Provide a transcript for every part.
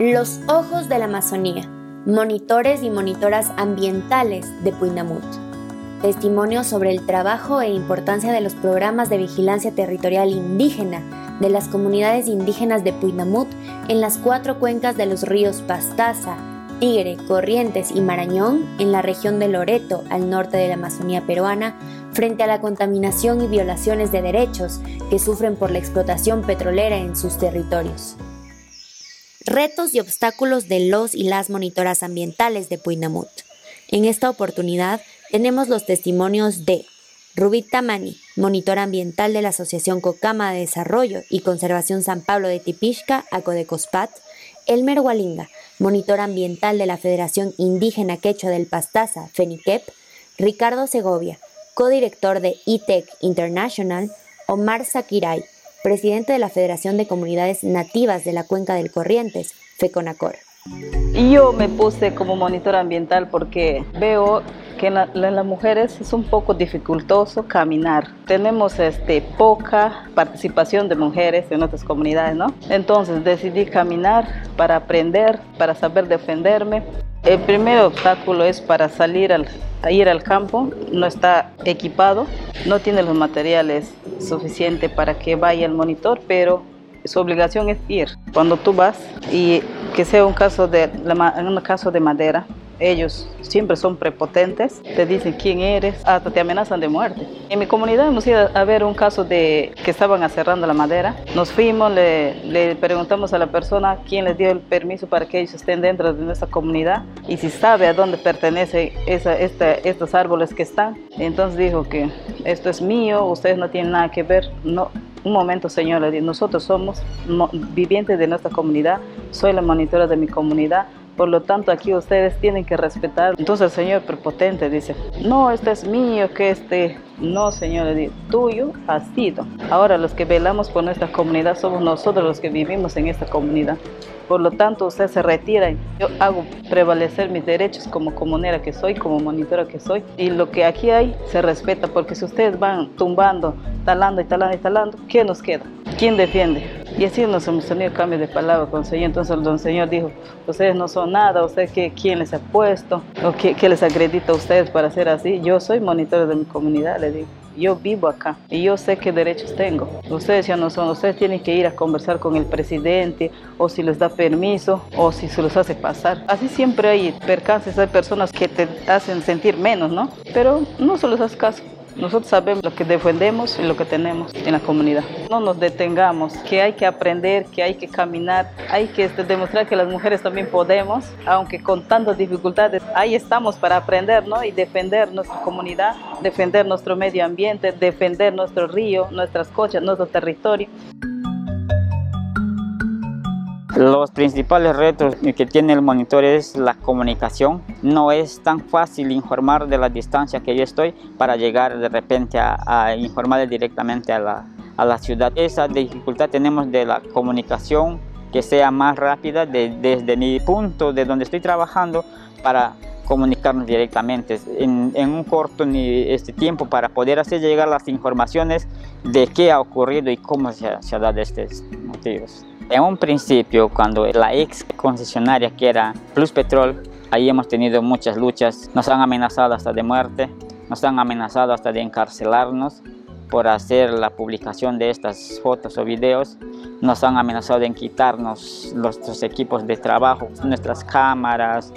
Los Ojos de la Amazonía, monitores y monitoras ambientales de Puinamut. Testimonios sobre el trabajo e importancia de los programas de vigilancia territorial indígena de las comunidades indígenas de Puinamut en las cuatro cuencas de los ríos Pastaza, Tigre, Corrientes y Marañón en la región de Loreto, al norte de la Amazonía peruana, frente a la contaminación y violaciones de derechos que sufren por la explotación petrolera en sus territorios. Retos y obstáculos de los y las monitoras ambientales de Puinamut. En esta oportunidad tenemos los testimonios de Rubit Tamani, monitora ambiental de la Asociación Cocama de Desarrollo y Conservación San Pablo de Tipishka, Acodecospat, Elmer Walinga, monitor ambiental de la Federación Indígena Quechua del Pastaza, FENIQUEP, Ricardo Segovia, codirector de ITEC International, Omar Sakiray, presidente de la Federación de Comunidades Nativas de la Cuenca del Corrientes, FECONACOR. Yo me puse como monitor ambiental porque veo que en, las mujeres es un poco dificultoso caminar. Tenemos este, poca participación de mujeres en nuestras comunidades, ¿no? Entonces decidí caminar para aprender, para saber defenderme. El primer obstáculo es para salir al, a ir al campo, no está equipado, no tiene los materiales suficientes para que vaya el monitor, pero su obligación es ir. Cuando tú vas y que sea un caso de, un caso de madera, ellos siempre son prepotentes, te dicen quién eres, hasta te amenazan de muerte. En mi comunidad hemos ido a ver un caso de que estaban aserrando la madera. Nos fuimos, le, preguntamos a la persona quién les dio el permiso para que ellos estén dentro de nuestra comunidad y si sabe a dónde pertenecen estos árboles que están. Entonces dijo que esto es mío, ustedes no tienen nada que ver. No, un momento, señora, nosotros somos vivientes de nuestra comunidad, soy la monitora de mi comunidad, por lo tanto aquí ustedes tienen que respetar. Entonces el señor prepotente dice, no, este es mío, que este, no señor, tuyo ha sido. Ahora los que velamos por nuestra comunidad somos nosotros los que vivimos en esta comunidad. Por lo tanto, usted se retira y yo hago prevalecer mis derechos como comunera que soy, como monitora que soy. Y lo que aquí hay se respeta, porque si ustedes van tumbando, talando y talando y talando, ¿qué nos queda? ¿Quién defiende? Y así nos hemos tenido cambio de palabra con el Señor. Entonces el don Señor dijo, ustedes no son nada, ¿ustedes qué, quién les ha puesto? ¿O qué, qué les acredita a ustedes para ser así? Yo soy monitora de mi comunidad, le digo yo vivo acá y yo sé qué derechos tengo. Ustedes ya no son, ustedes tienen que ir a conversar con el presidente o si les da permiso o si se los hace pasar. Así siempre hay percances, hay personas que te hacen sentir menos, ¿no? Pero no se les hace caso. Nosotros sabemos lo que defendemos y lo que tenemos en la comunidad. No nos detengamos, que hay que aprender, que hay que caminar, hay que este, demostrar que las mujeres también podemos, aunque con tantas dificultades, ahí estamos para aprender ¿no? y defender nuestra comunidad, defender nuestro medio ambiente, defender nuestro río, nuestras cochas, nuestro territorio. Los principales retos que tiene el monitor es la comunicación. No es tan fácil informar de la distancia que yo estoy para llegar de repente a, informar directamente a la, a la, ciudad. Esa dificultad tenemos de la comunicación que sea más rápida desde mi punto de donde estoy trabajando para comunicarnos directamente en, un corto este tiempo para poder hacer llegar las informaciones de qué ha ocurrido y cómo se, se ha dado estos motivos. En un principio, cuando la ex concesionaria que era Plus Petrol, ahí hemos tenido muchas luchas, nos han amenazado hasta de muerte, nos han amenazado hasta de encarcelarnos por hacer la publicación de estas fotos o videos, nos han amenazado en quitarnos nuestros equipos de trabajo, nuestras cámaras.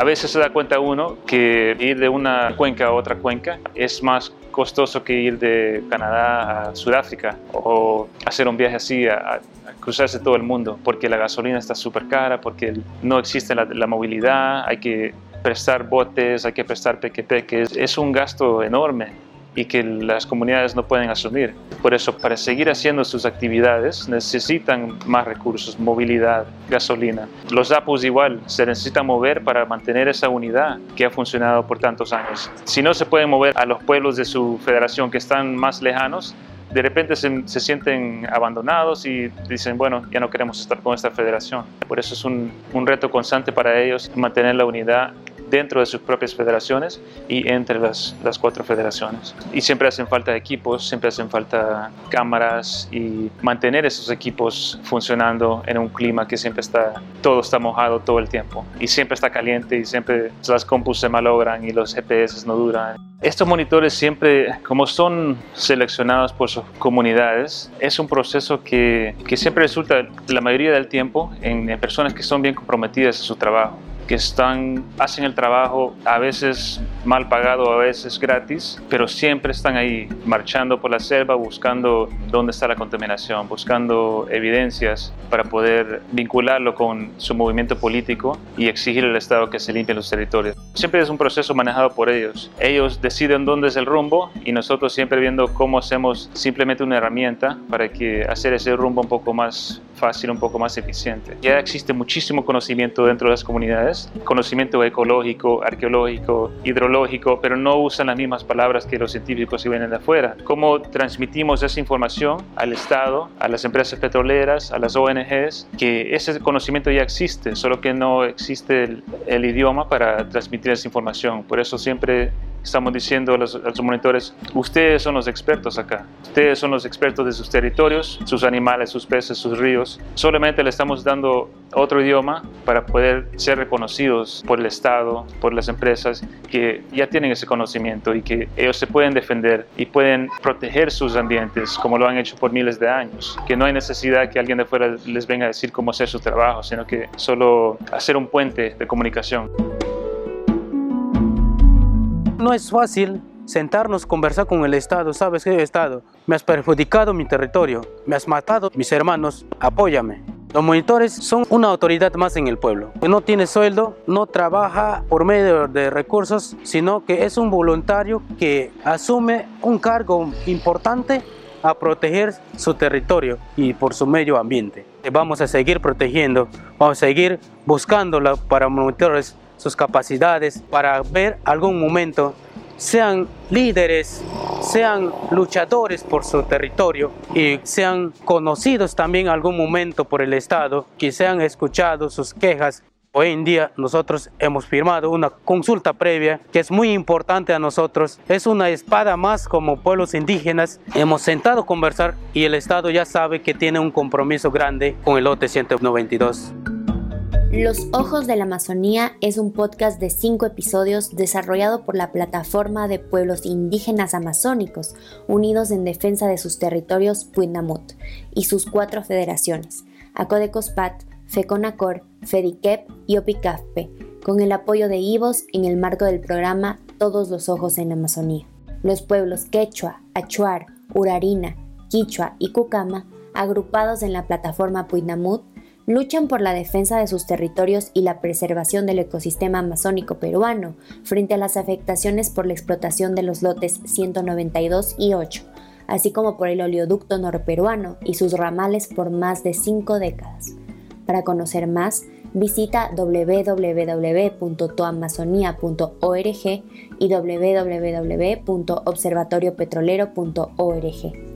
A veces se da cuenta uno que ir de una cuenca a otra cuenca es más costoso que ir de Canadá a Sudáfrica o hacer un viaje así a, cruzarse todo el mundo, porque la gasolina está súper cara, porque no existe la, la, movilidad, hay que prestar botes, hay que prestar pequepeques, es un gasto enorme y que las comunidades no pueden asumir. Por eso, para seguir haciendo sus actividades, necesitan más recursos, movilidad, gasolina. Los APUs igual se necesitan mover para mantener esa unidad que ha funcionado por tantos años. Si no se pueden mover a los pueblos de su federación que están más lejanos, de repente se, se, sienten abandonados y dicen, bueno, ya no queremos estar con esta federación. Por eso es un, un reto constante para ellos mantener la unidad dentro de sus propias federaciones y entre las, las cuatro federaciones. Y siempre hacen falta equipos, siempre hacen falta cámaras y mantener esos equipos funcionando en un clima que siempre está, todo está mojado todo el tiempo y siempre está caliente y siempre las compus se malogran y los GPS no duran. Estos monitores siempre, como son seleccionados por sus comunidades, es un proceso que, que siempre resulta la mayoría del tiempo en, en personas que son bien comprometidas en su trabajo que están, hacen el trabajo a veces mal pagado, a veces gratis, pero siempre están ahí marchando por la selva buscando dónde está la contaminación, buscando evidencias para poder vincularlo con su movimiento político y exigir al Estado que se limpie los territorios. Siempre es un proceso manejado por ellos. Ellos deciden dónde es el rumbo y nosotros siempre viendo cómo hacemos simplemente una herramienta para que hacer ese rumbo un poco más fácil, un poco más eficiente. Ya existe muchísimo conocimiento dentro de las comunidades, conocimiento ecológico, arqueológico, hidrológico, pero no usan las mismas palabras que los científicos que vienen de afuera. ¿Cómo transmitimos esa información al Estado, a las empresas petroleras, a las ONGs? Que ese conocimiento ya existe, solo que no existe el, el idioma para transmitir esa información. Por eso siempre estamos diciendo a los, a los, monitores, ustedes son los expertos acá, ustedes son los expertos de sus territorios, sus animales, sus peces, sus ríos. Solamente le estamos dando otro idioma para poder ser reconocidos por el Estado, por las empresas que ya tienen ese conocimiento y que ellos se pueden defender y pueden proteger sus ambientes como lo han hecho por miles de años. Que no hay necesidad que alguien de fuera les venga a decir cómo hacer su trabajo, sino que solo hacer un puente de comunicación. No es fácil sentarnos, conversar con el Estado. ¿Sabes qué Estado? Me has perjudicado mi territorio, me has matado mis hermanos, apóyame. Los monitores son una autoridad más en el pueblo. No tiene sueldo, no trabaja por medio de recursos, sino que es un voluntario que asume un cargo importante a proteger su territorio y por su medio ambiente. Vamos a seguir protegiendo, vamos a seguir buscando para monitores sus capacidades para ver algún momento sean líderes, sean luchadores por su territorio y sean conocidos también algún momento por el Estado, que sean escuchados sus quejas. Hoy en día nosotros hemos firmado una consulta previa que es muy importante a nosotros. Es una espada más como pueblos indígenas. Hemos sentado a conversar y el Estado ya sabe que tiene un compromiso grande con el lote 192. Los Ojos de la Amazonía es un podcast de cinco episodios desarrollado por la Plataforma de Pueblos Indígenas Amazónicos Unidos en Defensa de sus Territorios Puinamut y sus cuatro federaciones, Acodecospat, FECONACOR, FEDICEP y OPICAFPE, con el apoyo de IVOS en el marco del programa Todos los Ojos en Amazonía. Los pueblos Quechua, Achuar, Urarina, Quichua y Cucama, agrupados en la plataforma Puinamut, luchan por la defensa de sus territorios y la preservación del ecosistema amazónico peruano frente a las afectaciones por la explotación de los lotes 192 y 8, así como por el oleoducto norperuano y sus ramales por más de cinco décadas. Para conocer más, visita www.toamazonia.org y www.observatoriopetrolero.org.